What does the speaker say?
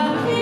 Okay.